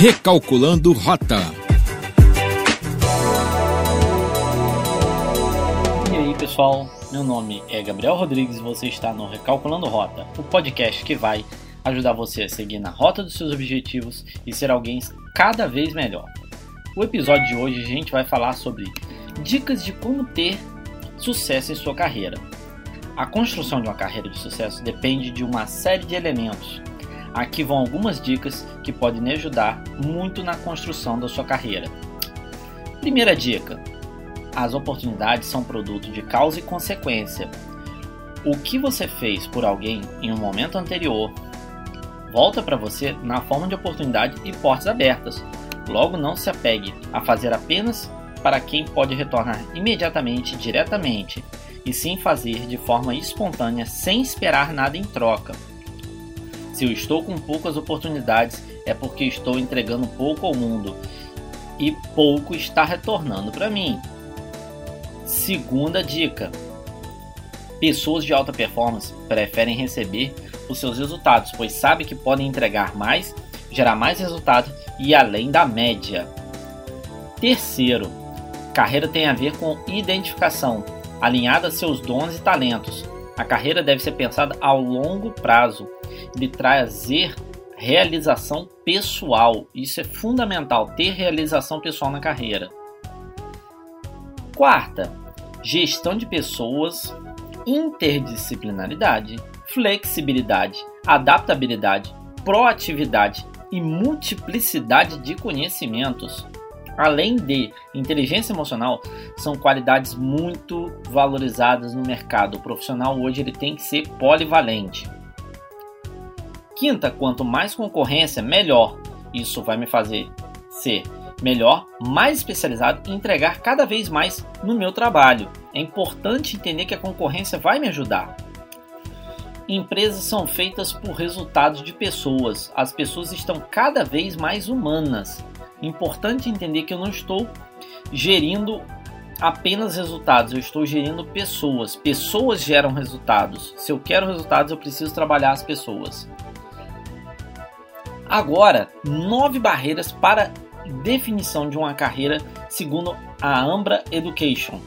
Recalculando Rota. E aí, pessoal? Meu nome é Gabriel Rodrigues e você está no Recalculando Rota, o podcast que vai ajudar você a seguir na rota dos seus objetivos e ser alguém cada vez melhor. O episódio de hoje a gente vai falar sobre dicas de como ter sucesso em sua carreira. A construção de uma carreira de sucesso depende de uma série de elementos. Aqui vão algumas dicas que podem lhe ajudar muito na construção da sua carreira. Primeira dica: as oportunidades são produto de causa e consequência. O que você fez por alguém em um momento anterior volta para você na forma de oportunidade e portas abertas. Logo, não se apegue a fazer apenas para quem pode retornar imediatamente diretamente, e sim fazer de forma espontânea sem esperar nada em troca. Se eu estou com poucas oportunidades, é porque estou entregando pouco ao mundo e pouco está retornando para mim. Segunda dica: pessoas de alta performance preferem receber os seus resultados, pois sabem que podem entregar mais, gerar mais resultado e além da média. Terceiro, carreira tem a ver com identificação, alinhada a seus dons e talentos. A carreira deve ser pensada ao longo prazo e trazer realização pessoal. Isso é fundamental, ter realização pessoal na carreira. Quarta, gestão de pessoas, interdisciplinaridade, flexibilidade, adaptabilidade, proatividade e multiplicidade de conhecimentos. Além de inteligência emocional, são qualidades muito valorizadas no mercado. O profissional hoje ele tem que ser polivalente. Quinta, quanto mais concorrência, melhor. Isso vai me fazer ser melhor, mais especializado e entregar cada vez mais no meu trabalho. É importante entender que a concorrência vai me ajudar. Empresas são feitas por resultados de pessoas. As pessoas estão cada vez mais humanas. Importante entender que eu não estou gerindo apenas resultados, eu estou gerindo pessoas. Pessoas geram resultados. Se eu quero resultados, eu preciso trabalhar as pessoas. Agora, nove barreiras para definição de uma carreira segundo a Ambra Education.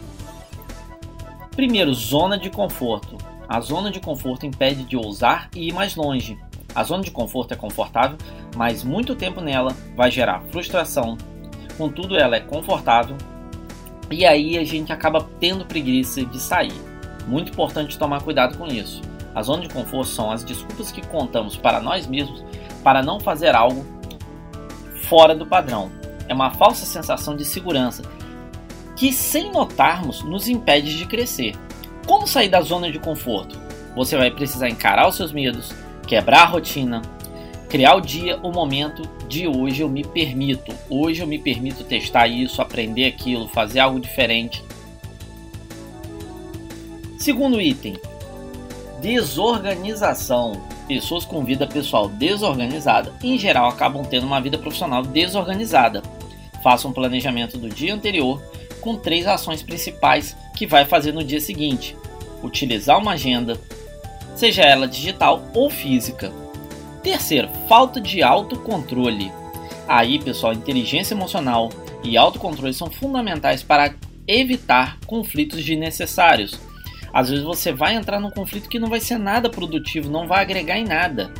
Primeiro, zona de conforto. A zona de conforto impede de ousar e ir mais longe. A zona de conforto é confortável, mas muito tempo nela vai gerar frustração. Contudo, ela é confortável e aí a gente acaba tendo preguiça de sair. Muito importante tomar cuidado com isso. A zona de conforto são as desculpas que contamos para nós mesmos para não fazer algo fora do padrão. É uma falsa sensação de segurança que, sem notarmos, nos impede de crescer. Como sair da zona de conforto? Você vai precisar encarar os seus medos, quebrar a rotina, criar o dia, o momento de hoje eu me permito. Hoje eu me permito testar isso, aprender aquilo, fazer algo diferente. Segundo item, desorganização. Pessoas com vida pessoal desorganizada, em geral, acabam tendo uma vida profissional desorganizada. Faça um planejamento do dia anterior com três ações principais que vai fazer no dia seguinte: utilizar uma agenda, seja ela digital ou física. Terceiro, falta de autocontrole. Aí, pessoal, inteligência emocional e autocontrole são fundamentais para evitar conflitos desnecessários às vezes você vai entrar num conflito que não vai ser nada produtivo, não vai agregar em nada.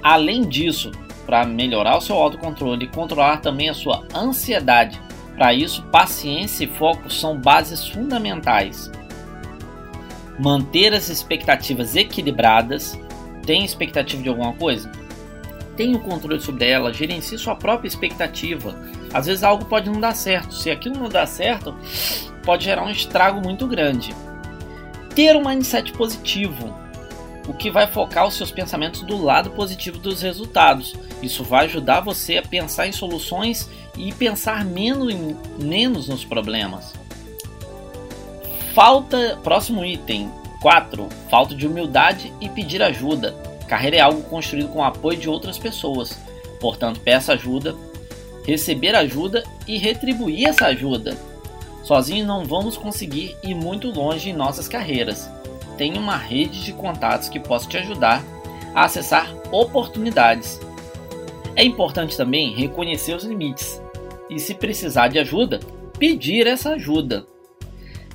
Além disso, para melhorar o seu autocontrole e controlar também a sua ansiedade, para isso, paciência e foco são bases fundamentais. Manter as expectativas equilibradas. Tem expectativa de alguma coisa? Tenha o controle sobre ela, gerencie sua própria expectativa. Às vezes algo pode não dar certo. Se aquilo não dá certo, pode gerar um estrago muito grande ter um mindset positivo, o que vai focar os seus pensamentos do lado positivo dos resultados. Isso vai ajudar você a pensar em soluções e pensar menos, em, menos nos problemas. Falta, próximo item 4, falta de humildade e pedir ajuda. Carreira é algo construído com o apoio de outras pessoas. Portanto, peça ajuda, receber ajuda e retribuir essa ajuda. Sozinho não vamos conseguir ir muito longe em nossas carreiras. Tenha uma rede de contatos que possa te ajudar a acessar oportunidades. É importante também reconhecer os limites e, se precisar de ajuda, pedir essa ajuda.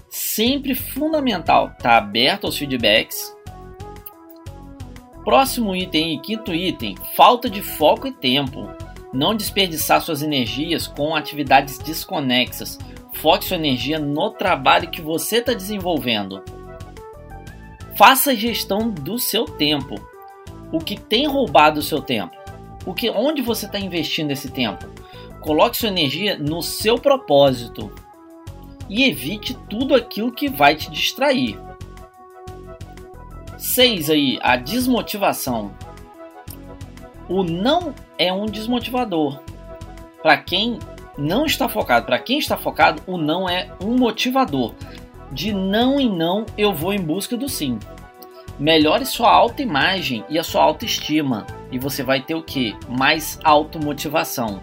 Sempre fundamental estar tá aberto aos feedbacks. Próximo item e quinto item: falta de foco e tempo. Não desperdiçar suas energias com atividades desconexas. Foque sua energia no trabalho que você está desenvolvendo. Faça gestão do seu tempo. O que tem roubado o seu tempo? O que, onde você está investindo esse tempo? Coloque sua energia no seu propósito e evite tudo aquilo que vai te distrair. 6 aí, a desmotivação. O não é um desmotivador. Para quem não está focado, para quem está focado, o não é um motivador. De não em não eu vou em busca do sim. Melhore sua autoimagem e a sua autoestima e você vai ter o que? Mais automotivação.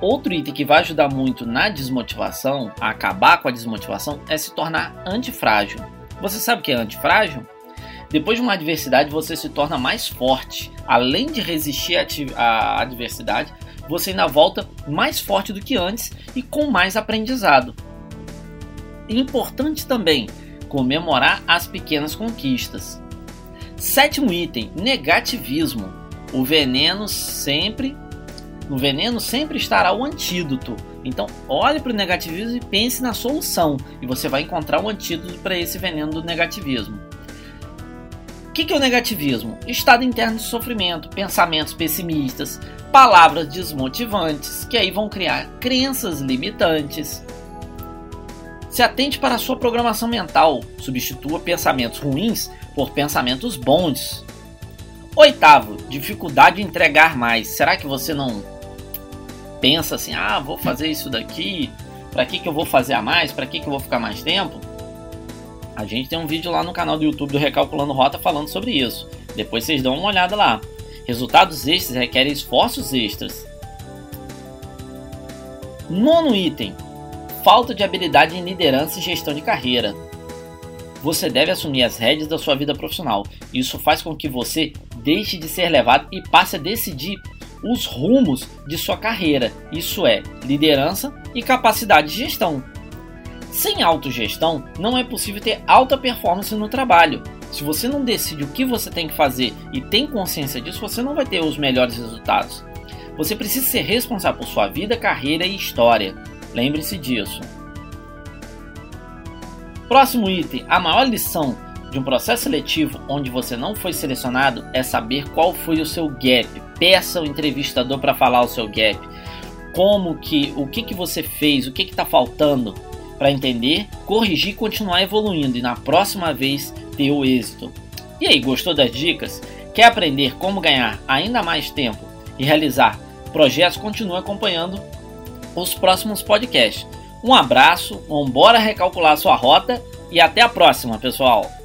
Outro item que vai ajudar muito na desmotivação, a acabar com a desmotivação, é se tornar antifrágil. Você sabe o que é antifrágil? Depois de uma adversidade, você se torna mais forte. Além de resistir à adversidade, você ainda volta mais forte do que antes e com mais aprendizado. Importante também comemorar as pequenas conquistas. Sétimo item: negativismo. O veneno sempre no veneno sempre estará o antídoto. Então, olhe para o negativismo e pense na solução, e você vai encontrar o antídoto para esse veneno do negativismo. O que, que é o negativismo? Estado interno de sofrimento, pensamentos pessimistas, palavras desmotivantes, que aí vão criar crenças limitantes. Se atente para a sua programação mental, substitua pensamentos ruins por pensamentos bons. Oitavo, dificuldade de entregar mais. Será que você não pensa assim, ah, vou fazer isso daqui, para que, que eu vou fazer a mais, para que, que eu vou ficar mais tempo? A gente tem um vídeo lá no canal do YouTube do Recalculando Rota falando sobre isso. Depois vocês dão uma olhada lá. Resultados extras requerem esforços extras. Nono item: falta de habilidade em liderança e gestão de carreira. Você deve assumir as rédeas da sua vida profissional. Isso faz com que você deixe de ser levado e passe a decidir os rumos de sua carreira, isso é, liderança e capacidade de gestão. Sem autogestão, não é possível ter alta performance no trabalho. Se você não decide o que você tem que fazer e tem consciência disso, você não vai ter os melhores resultados. Você precisa ser responsável por sua vida, carreira e história. Lembre-se disso. Próximo item: a maior lição de um processo seletivo onde você não foi selecionado é saber qual foi o seu gap. Peça o entrevistador para falar o seu gap. Como que, o que que você fez, o que que está faltando para entender, corrigir e continuar evoluindo e na próxima vez ter o êxito. E aí, gostou das dicas? Quer aprender como ganhar ainda mais tempo e realizar projetos? Continue acompanhando os próximos podcasts. Um abraço, vamos recalcular sua rota e até a próxima, pessoal!